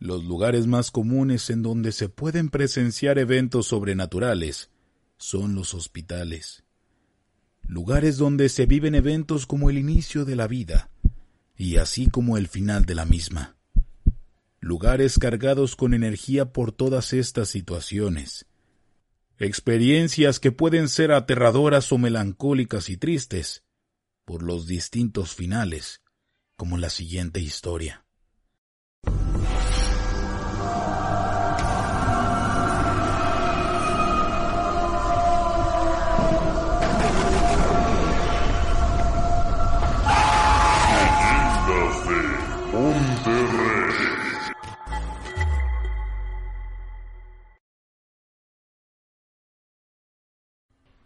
Los lugares más comunes en donde se pueden presenciar eventos sobrenaturales son los hospitales. Lugares donde se viven eventos como el inicio de la vida y así como el final de la misma. Lugares cargados con energía por todas estas situaciones. Experiencias que pueden ser aterradoras o melancólicas y tristes por los distintos finales, como la siguiente historia.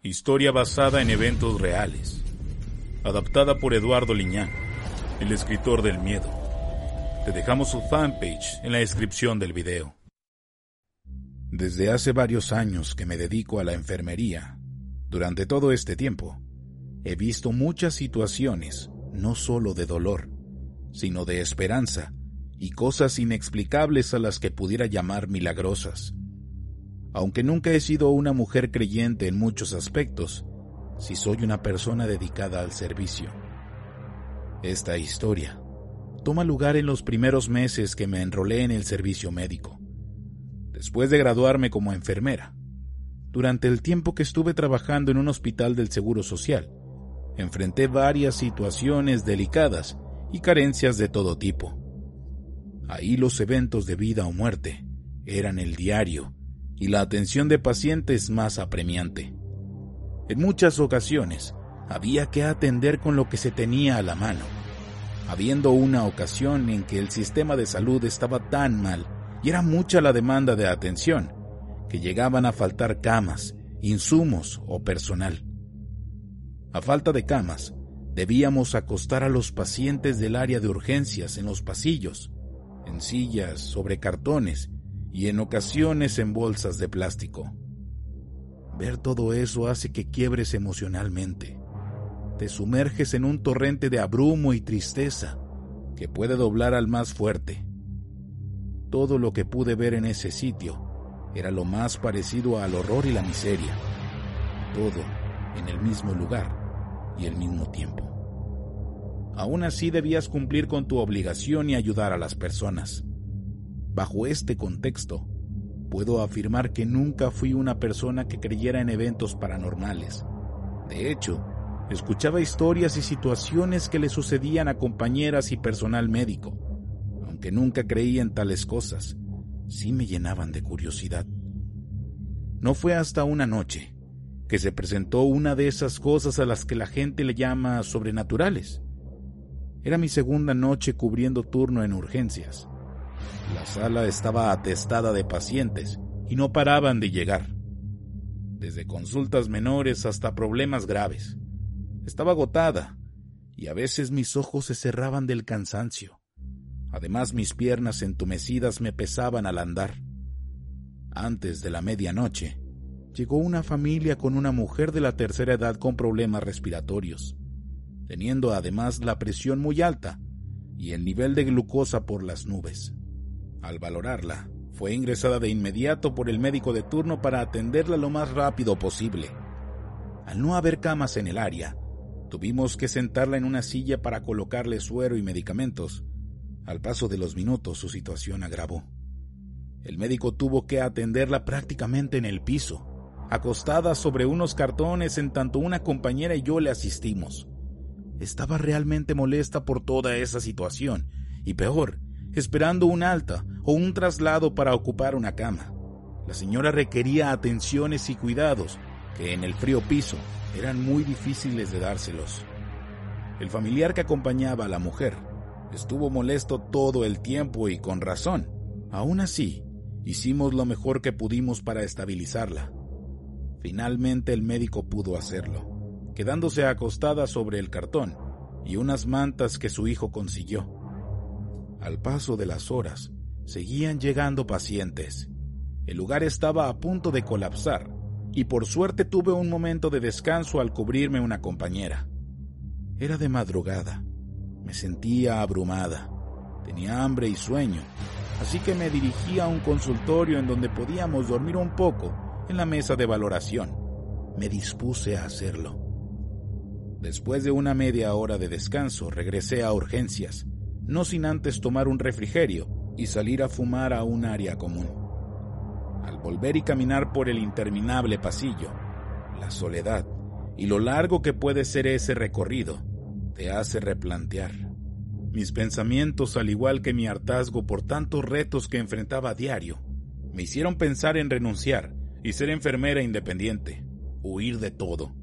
Historia basada en eventos reales. Adaptada por Eduardo Liñán, el escritor del miedo. Te dejamos su fanpage en la descripción del video. Desde hace varios años que me dedico a la enfermería, durante todo este tiempo, he visto muchas situaciones, no solo de dolor, sino de esperanza y cosas inexplicables a las que pudiera llamar milagrosas. Aunque nunca he sido una mujer creyente en muchos aspectos, sí soy una persona dedicada al servicio. Esta historia toma lugar en los primeros meses que me enrolé en el servicio médico, después de graduarme como enfermera. Durante el tiempo que estuve trabajando en un hospital del Seguro Social, enfrenté varias situaciones delicadas y carencias de todo tipo. Ahí los eventos de vida o muerte eran el diario y la atención de pacientes más apremiante. En muchas ocasiones había que atender con lo que se tenía a la mano, habiendo una ocasión en que el sistema de salud estaba tan mal y era mucha la demanda de atención, que llegaban a faltar camas, insumos o personal. A falta de camas, debíamos acostar a los pacientes del área de urgencias en los pasillos, en sillas, sobre cartones y en ocasiones en bolsas de plástico. Ver todo eso hace que quiebres emocionalmente. Te sumerges en un torrente de abrumo y tristeza que puede doblar al más fuerte. Todo lo que pude ver en ese sitio era lo más parecido al horror y la miseria. Todo en el mismo lugar y el mismo tiempo. Aún así debías cumplir con tu obligación y ayudar a las personas. Bajo este contexto, puedo afirmar que nunca fui una persona que creyera en eventos paranormales. De hecho, escuchaba historias y situaciones que le sucedían a compañeras y personal médico. Aunque nunca creía en tales cosas, sí me llenaban de curiosidad. No fue hasta una noche que se presentó una de esas cosas a las que la gente le llama sobrenaturales. Era mi segunda noche cubriendo turno en urgencias. La sala estaba atestada de pacientes y no paraban de llegar, desde consultas menores hasta problemas graves. Estaba agotada y a veces mis ojos se cerraban del cansancio. Además mis piernas entumecidas me pesaban al andar. Antes de la medianoche, llegó una familia con una mujer de la tercera edad con problemas respiratorios, teniendo además la presión muy alta y el nivel de glucosa por las nubes. Al valorarla, fue ingresada de inmediato por el médico de turno para atenderla lo más rápido posible. Al no haber camas en el área, tuvimos que sentarla en una silla para colocarle suero y medicamentos. Al paso de los minutos su situación agravó. El médico tuvo que atenderla prácticamente en el piso, acostada sobre unos cartones en tanto una compañera y yo le asistimos. Estaba realmente molesta por toda esa situación, y peor, esperando un alta o un traslado para ocupar una cama. La señora requería atenciones y cuidados que en el frío piso eran muy difíciles de dárselos. El familiar que acompañaba a la mujer estuvo molesto todo el tiempo y con razón. Aún así, hicimos lo mejor que pudimos para estabilizarla. Finalmente el médico pudo hacerlo, quedándose acostada sobre el cartón y unas mantas que su hijo consiguió. Al paso de las horas, seguían llegando pacientes. El lugar estaba a punto de colapsar, y por suerte tuve un momento de descanso al cubrirme una compañera. Era de madrugada. Me sentía abrumada. Tenía hambre y sueño, así que me dirigí a un consultorio en donde podíamos dormir un poco en la mesa de valoración. Me dispuse a hacerlo. Después de una media hora de descanso, regresé a urgencias, no sin antes tomar un refrigerio y salir a fumar a un área común. Al volver y caminar por el interminable pasillo, la soledad y lo largo que puede ser ese recorrido te hace replantear. Mis pensamientos, al igual que mi hartazgo por tantos retos que enfrentaba a diario, me hicieron pensar en renunciar y ser enfermera independiente, huir de todo.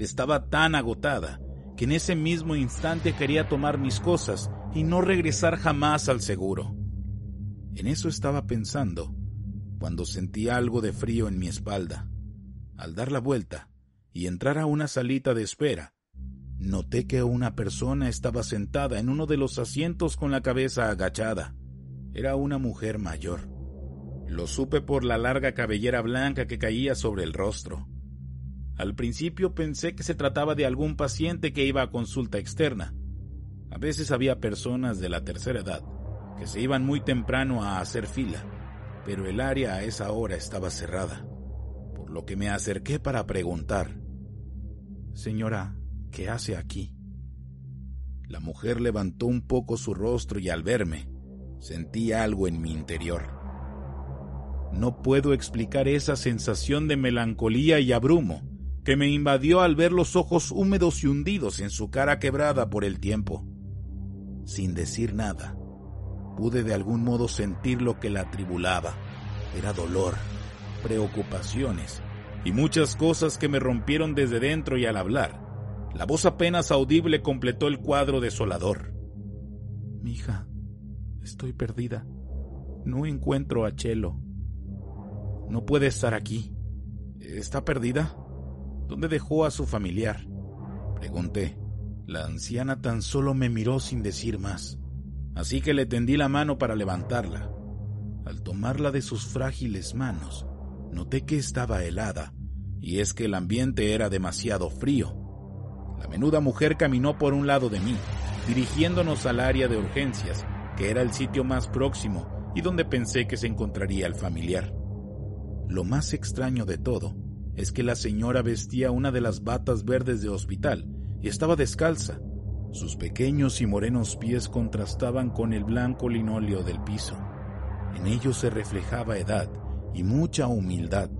Estaba tan agotada que en ese mismo instante quería tomar mis cosas y no regresar jamás al seguro. En eso estaba pensando cuando sentí algo de frío en mi espalda. Al dar la vuelta y entrar a una salita de espera, noté que una persona estaba sentada en uno de los asientos con la cabeza agachada. Era una mujer mayor. Lo supe por la larga cabellera blanca que caía sobre el rostro. Al principio pensé que se trataba de algún paciente que iba a consulta externa. A veces había personas de la tercera edad que se iban muy temprano a hacer fila, pero el área a esa hora estaba cerrada, por lo que me acerqué para preguntar. Señora, ¿qué hace aquí? La mujer levantó un poco su rostro y al verme, sentí algo en mi interior. No puedo explicar esa sensación de melancolía y abrumo que me invadió al ver los ojos húmedos y hundidos en su cara quebrada por el tiempo. Sin decir nada, pude de algún modo sentir lo que la atribulaba. Era dolor, preocupaciones y muchas cosas que me rompieron desde dentro y al hablar. La voz apenas audible completó el cuadro desolador. Mija, estoy perdida. No encuentro a Chelo. No puede estar aquí. ¿Está perdida? ¿Dónde dejó a su familiar? Pregunté. La anciana tan solo me miró sin decir más así que le tendí la mano para levantarla. Al tomarla de sus frágiles manos, noté que estaba helada, y es que el ambiente era demasiado frío. La menuda mujer caminó por un lado de mí, dirigiéndonos al área de urgencias, que era el sitio más próximo y donde pensé que se encontraría el familiar. Lo más extraño de todo es que la señora vestía una de las batas verdes de hospital y estaba descalza, sus pequeños y morenos pies contrastaban con el blanco linóleo del piso. En ellos se reflejaba edad y mucha humildad.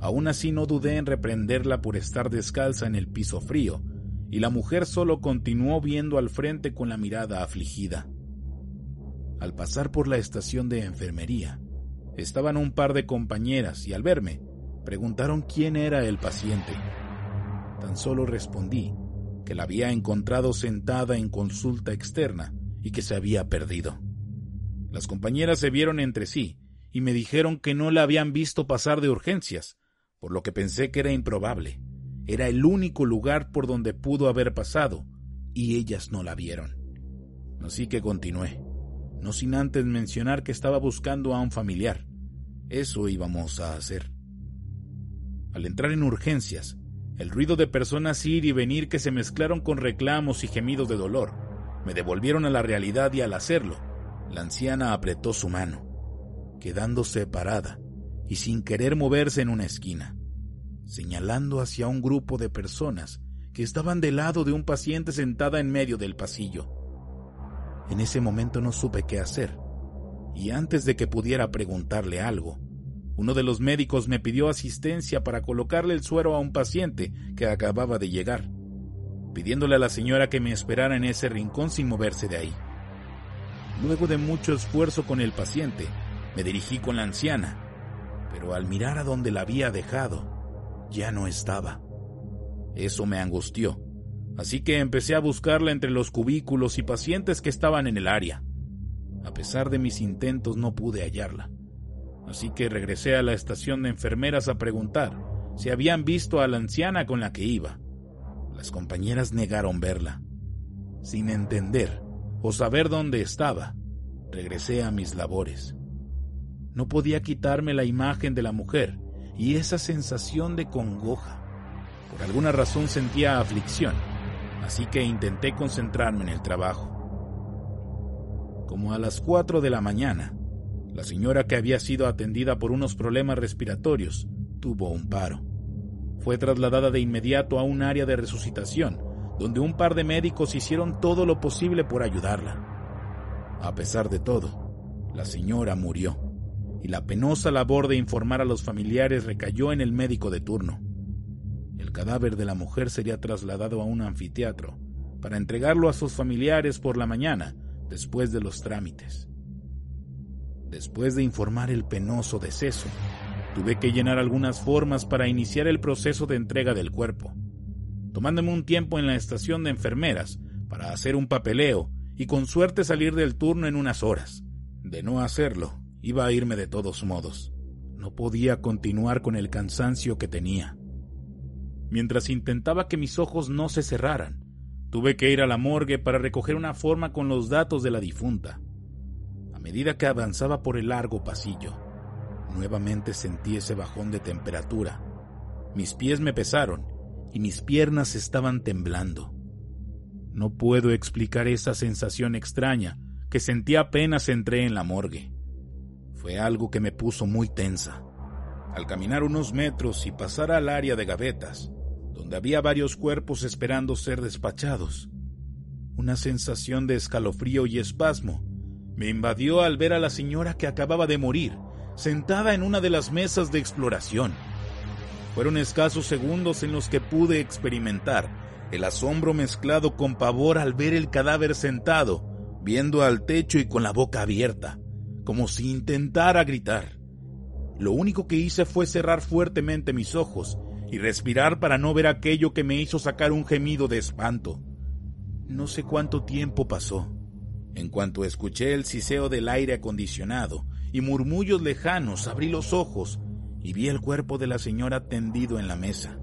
Aún así no dudé en reprenderla por estar descalza en el piso frío, y la mujer solo continuó viendo al frente con la mirada afligida. Al pasar por la estación de enfermería, estaban un par de compañeras y al verme, preguntaron quién era el paciente. Tan solo respondí que la había encontrado sentada en consulta externa y que se había perdido. Las compañeras se vieron entre sí y me dijeron que no la habían visto pasar de urgencias, por lo que pensé que era improbable. Era el único lugar por donde pudo haber pasado, y ellas no la vieron. Así que continué, no sin antes mencionar que estaba buscando a un familiar. Eso íbamos a hacer. Al entrar en urgencias, el ruido de personas ir y venir que se mezclaron con reclamos y gemidos de dolor me devolvieron a la realidad y al hacerlo, la anciana apretó su mano, quedándose parada y sin querer moverse en una esquina, señalando hacia un grupo de personas que estaban del lado de un paciente sentada en medio del pasillo. En ese momento no supe qué hacer, y antes de que pudiera preguntarle algo, uno de los médicos me pidió asistencia para colocarle el suero a un paciente que acababa de llegar, pidiéndole a la señora que me esperara en ese rincón sin moverse de ahí. Luego de mucho esfuerzo con el paciente, me dirigí con la anciana, pero al mirar a donde la había dejado, ya no estaba. Eso me angustió, así que empecé a buscarla entre los cubículos y pacientes que estaban en el área. A pesar de mis intentos no pude hallarla así que regresé a la estación de enfermeras a preguntar si habían visto a la anciana con la que iba. Las compañeras negaron verla. Sin entender o saber dónde estaba, regresé a mis labores. No podía quitarme la imagen de la mujer y esa sensación de congoja. Por alguna razón sentía aflicción, así que intenté concentrarme en el trabajo. Como a las cuatro de la mañana, La señora que había sido atendida por unos problemas respiratorios tuvo un paro. Fue trasladada de inmediato a un área de resucitación, donde un par de médicos hicieron todo lo posible por ayudarla. A pesar de todo, la señora murió, y la penosa labor de informar a los familiares recayó en el médico de turno. El cadáver de la mujer sería trasladado a un anfiteatro para entregarlo a sus familiares por la mañana, después de los trámites. Después de informar el penoso deceso, tuve que llenar algunas formas para iniciar el proceso de entrega del cuerpo, tomándome un tiempo en la estación de enfermeras para hacer un papeleo y con suerte salir del turno en unas horas. De no hacerlo, iba a irme de todos modos. No podía continuar con el cansancio que tenía. Mientras intentaba que mis ojos no se cerraran, tuve que ir a la morgue para recoger una forma con los datos de la difunta medida que avanzaba por el largo pasillo, nuevamente sentí ese bajón de temperatura. Mis pies me pesaron y mis piernas estaban temblando. No puedo explicar esa sensación extraña que sentí apenas entré en la morgue. Fue algo que me puso muy tensa. Al caminar unos metros y pasar al área de gavetas, donde había varios cuerpos esperando ser despachados, una sensación de escalofrío y espasmo me invadió al ver a la señora que acababa de morir, sentada en una de las mesas de exploración. Fueron escasos segundos en los que pude experimentar el asombro mezclado con pavor al ver el cadáver sentado, viendo al techo y con la boca abierta, como si intentara gritar. Lo único que hice fue cerrar fuertemente mis ojos y respirar para no ver aquello que me hizo sacar un gemido de espanto. No sé cuánto tiempo pasó en cuanto escuché el siseo del aire acondicionado y murmullos lejanos, abrí los ojos y vi el cuerpo de la señora tendido en la mesa.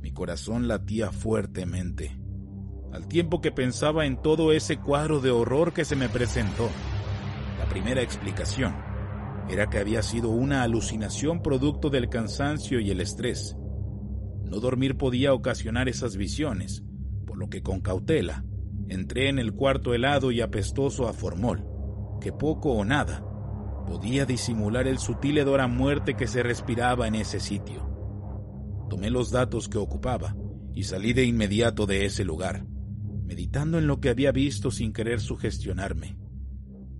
Mi corazón latía fuertemente, al tiempo que pensaba en todo ese cuadro de horror que se me presentó. La primera explicación era que había sido una alucinación producto del cansancio y el estrés. No dormir podía ocasionar esas visiones, por lo que con cautela entré en el cuarto helado y apestoso a formol, que poco o nada podía disimular el sutil hedor a muerte que se respiraba en ese sitio. Tomé los datos que ocupaba y salí de inmediato de ese lugar, meditando en lo que había visto sin querer sugestionarme.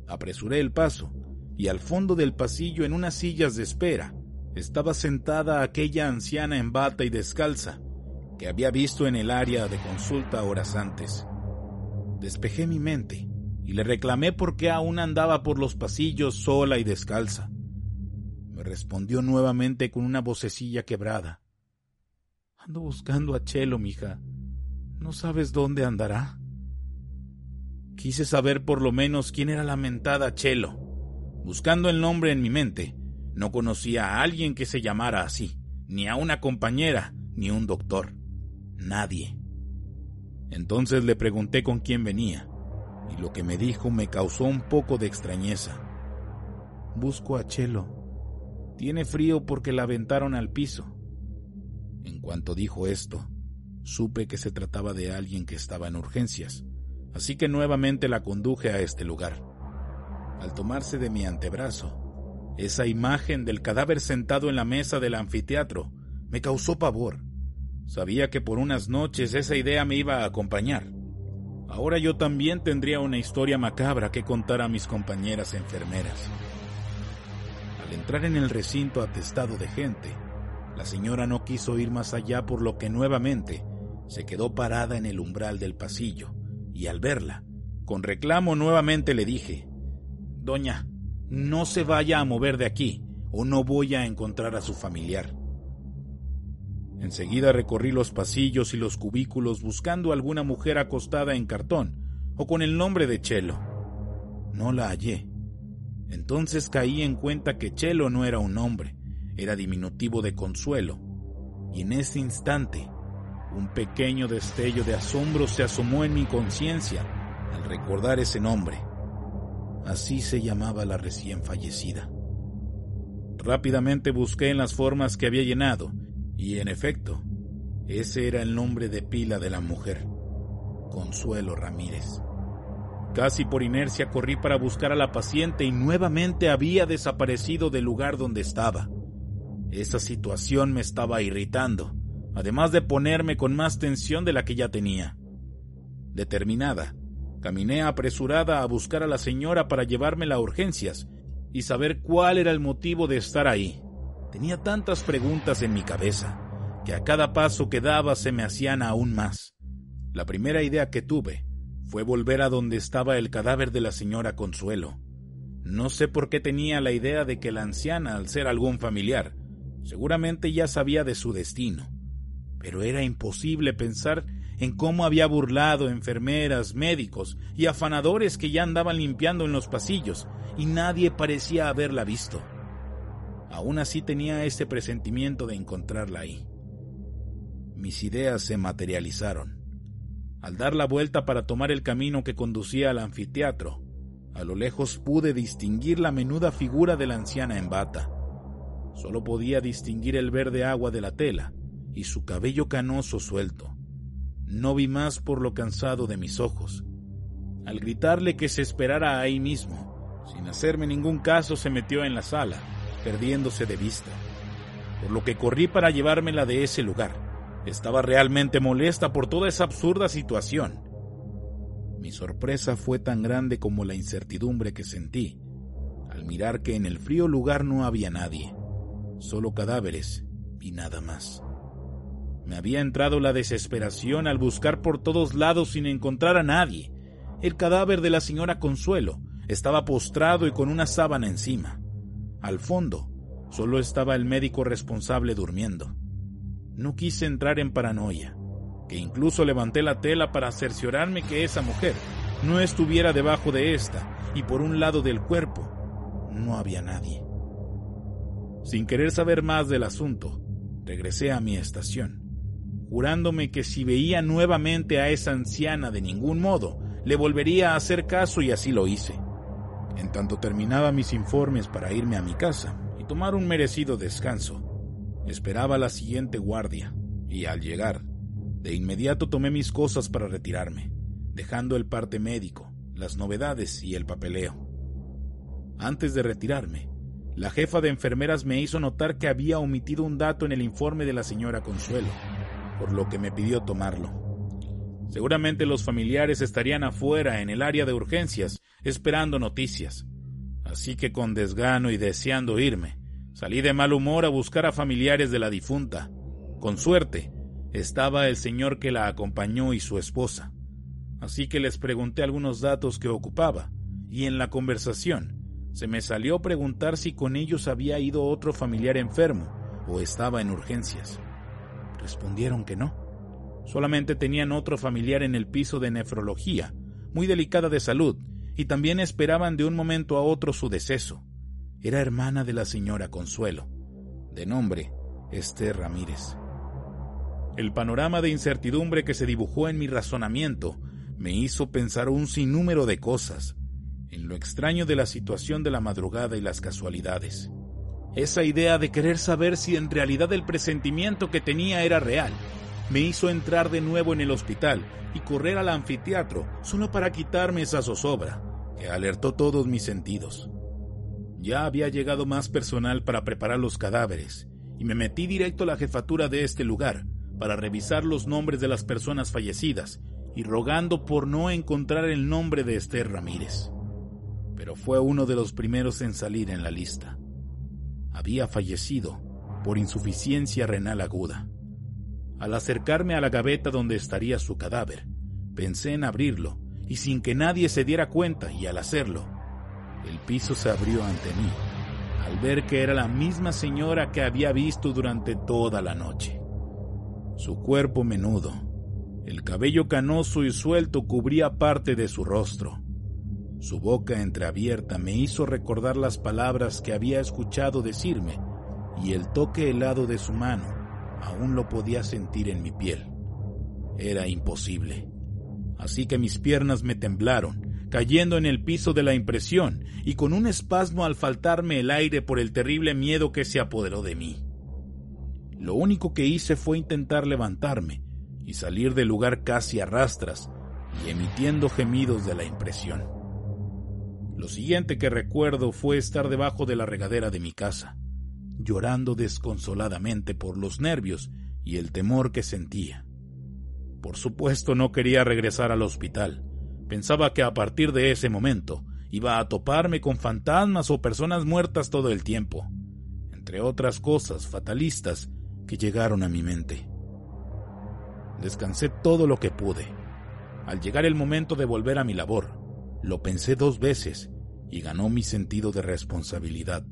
Apresuré el paso y al fondo del pasillo en unas sillas de espera estaba sentada aquella anciana en bata y descalza que había visto en el área de consulta horas antes. Despejé mi mente y le reclamé por qué aún andaba por los pasillos sola y descalza. Me respondió nuevamente con una vocecilla quebrada. Ando buscando a Chelo, mija. ¿No sabes dónde andará? Quise saber por lo menos quién era la mentada Chelo. Buscando el nombre en mi mente, no conocía a alguien que se llamara así, ni a una compañera, ni un doctor. Nadie. Entonces le pregunté con quién venía, y lo que me dijo me causó un poco de extrañeza. Busco a Chelo. Tiene frío porque la aventaron al piso. En cuanto dijo esto, supe que se trataba de alguien que estaba en urgencias, así que nuevamente la conduje a este lugar. Al tomarse de mi antebrazo, esa imagen del cadáver sentado en la mesa del anfiteatro me causó pavor Sabía que por unas noches esa idea me iba a acompañar. Ahora yo también tendría una historia macabra que contar a mis compañeras enfermeras. Al entrar en el recinto atestado de gente, la señora no quiso ir más allá por lo que nuevamente se quedó parada en el umbral del pasillo y al verla, con reclamo nuevamente le dije, Doña, no se vaya a mover de aquí o no voy a encontrar a su familiar. Enseguida recorrí los pasillos y los cubículos buscando alguna mujer acostada en cartón o con el nombre de Chelo. No la hallé. Entonces caí en cuenta que Chelo no era un nombre, era diminutivo de consuelo. Y en ese instante, un pequeño destello de asombro se asomó en mi conciencia al recordar ese nombre. Así se llamaba la recién fallecida. Rápidamente busqué en las formas que había llenado y en efecto, ese era el nombre de pila de la mujer, Consuelo Ramírez. Casi por inercia corrí para buscar a la paciente y nuevamente había desaparecido del lugar donde estaba. Esa situación me estaba irritando, además de ponerme con más tensión de la que ya tenía. Determinada, caminé apresurada a buscar a la señora para llevármela a urgencias y saber cuál era el motivo de estar ahí. Tenía tantas preguntas en mi cabeza que a cada paso que daba se me hacían aún más. La primera idea que tuve fue volver a donde estaba el cadáver de la señora Consuelo. No sé por qué tenía la idea de que la anciana, al ser algún familiar, seguramente ya sabía de su destino, pero era imposible pensar en cómo había burlado enfermeras, médicos y afanadores que ya andaban limpiando en los pasillos y nadie parecía haberla visto. Aún así tenía ese presentimiento de encontrarla ahí. Mis ideas se materializaron. Al dar la vuelta para tomar el camino que conducía al anfiteatro, a lo lejos pude distinguir la menuda figura de la anciana en bata. Solo podía distinguir el verde agua de la tela y su cabello canoso suelto. No vi más por lo cansado de mis ojos. Al gritarle que se esperara ahí mismo, sin hacerme ningún caso, se metió en la sala, perdiéndose de vista, por lo que corrí para llevármela de ese lugar estaba realmente molesta por toda esa absurda situación. Mi sorpresa fue tan grande como la incertidumbre que sentí al mirar que en el frío lugar no había nadie, solo cadáveres y nada más. Me había entrado la desesperación al buscar por todos lados sin encontrar a nadie. El cadáver de la señora Consuelo estaba postrado y con una sábana encima. Al fondo, solo estaba el médico responsable durmiendo. No quise entrar en paranoia, que incluso levanté la tela para cerciorarme que esa mujer no estuviera debajo de esta y por un lado del cuerpo no había nadie. Sin querer saber más del asunto, regresé a mi estación, jurándome que si veía nuevamente a esa anciana de ningún modo, le volvería a hacer caso y así lo hice. En tanto terminaba mis informes para irme a mi casa y tomar un merecido descanso, Esperaba la siguiente guardia, y al llegar, de inmediato tomé mis cosas para retirarme, dejando el parte médico, las novedades y el papeleo. Antes de retirarme, la jefa de enfermeras me hizo notar que había omitido un dato en el informe de la señora Consuelo, por lo que me pidió tomarlo. Seguramente los familiares estarían afuera en el área de urgencias, esperando noticias. Así que con desgano y deseando irme, Salí de mal humor a buscar a familiares de la difunta. Con suerte, estaba el señor que la acompañó y su esposa. Así que les pregunté algunos datos que ocupaba, y en la conversación se me salió preguntar si con ellos había ido otro familiar enfermo o estaba en urgencias. Respondieron que no. Solamente tenían otro familiar en el piso de nefrología, muy delicada de salud, y también esperaban de un momento a otro su deceso era hermana de la señora Consuelo, de nombre Esther Ramírez. El panorama de incertidumbre que se dibujó en mi razonamiento me hizo pensar un sinnúmero de cosas, en lo extraño de la situación de la madrugada y las casualidades. Esa idea de querer saber si en realidad el presentimiento que tenía era real, me hizo entrar de nuevo en el hospital y correr al anfiteatro solo para quitarme esa zozobra que alertó todos mis sentidos. Ya había llegado más personal para preparar los cadáveres, y me metí directo a la jefatura de este lugar para revisar los nombres de las personas fallecidas y rogando por no encontrar el nombre de Esther Ramírez. Pero fue uno de los primeros en salir en la lista. Había fallecido por insuficiencia renal aguda. Al acercarme a la gaveta donde estaría su cadáver, pensé en abrirlo y sin que nadie se diera cuenta y al hacerlo, el piso se abrió ante mí, al ver que era la misma señora que había visto durante toda la noche. Su cuerpo menudo, el cabello canoso y suelto cubría parte de su rostro. Su boca entreabierta me hizo recordar las palabras que había escuchado decirme, y el toque helado de su mano aún lo podía sentir en mi piel. Era imposible. Así que mis piernas me temblaron cayendo en el piso de la impresión y con un espasmo al faltarme el aire por el terrible miedo que se apoderó de mí. Lo único que hice fue intentar levantarme y salir del lugar casi a rastras, y emitiendo gemidos de la impresión. Lo siguiente que recuerdo fue estar debajo de la regadera de mi casa, llorando desconsoladamente por los nervios y el temor que sentía. Por supuesto no quería regresar al hospital. Pensaba que a partir de ese momento iba a toparme con fantasmas o personas muertas todo el tiempo, entre otras cosas fatalistas que llegaron a mi mente. Descansé todo lo que pude. Al llegar el momento de volver a mi labor, lo pensé dos veces y ganó mi sentido de responsabilidad.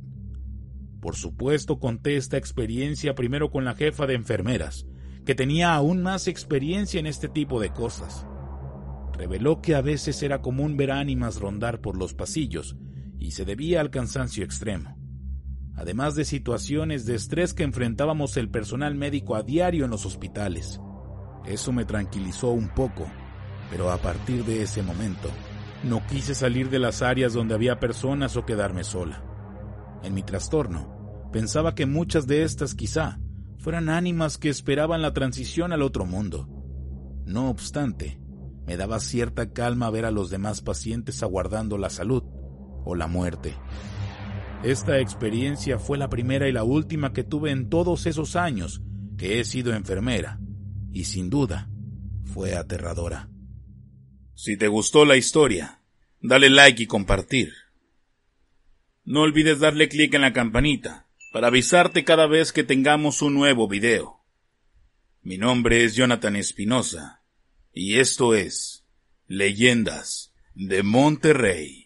Por supuesto conté esta experiencia primero con la jefa de enfermeras, que tenía aún más experiencia en este tipo de cosas. Reveló que a veces era común ver ánimas rondar por los pasillos y se debía al cansancio extremo, además de situaciones de estrés que enfrentábamos el personal médico a diario en los hospitales. Eso me tranquilizó un poco, pero a partir de ese momento no quise salir de las áreas donde había personas o quedarme sola. En mi trastorno, pensaba que muchas de estas quizá fueran ánimas que esperaban la transición al otro mundo. No obstante, me daba cierta calma ver a los demás pacientes aguardando la salud o la muerte. Esta experiencia fue la primera y la última que tuve en todos esos años que he sido enfermera, y sin duda fue aterradora. Si te gustó la historia, dale like y compartir. No olvides darle clic en la campanita para avisarte cada vez que tengamos un nuevo video. Mi nombre es Jonathan Espinosa y esto es Leyendas de Monterrey.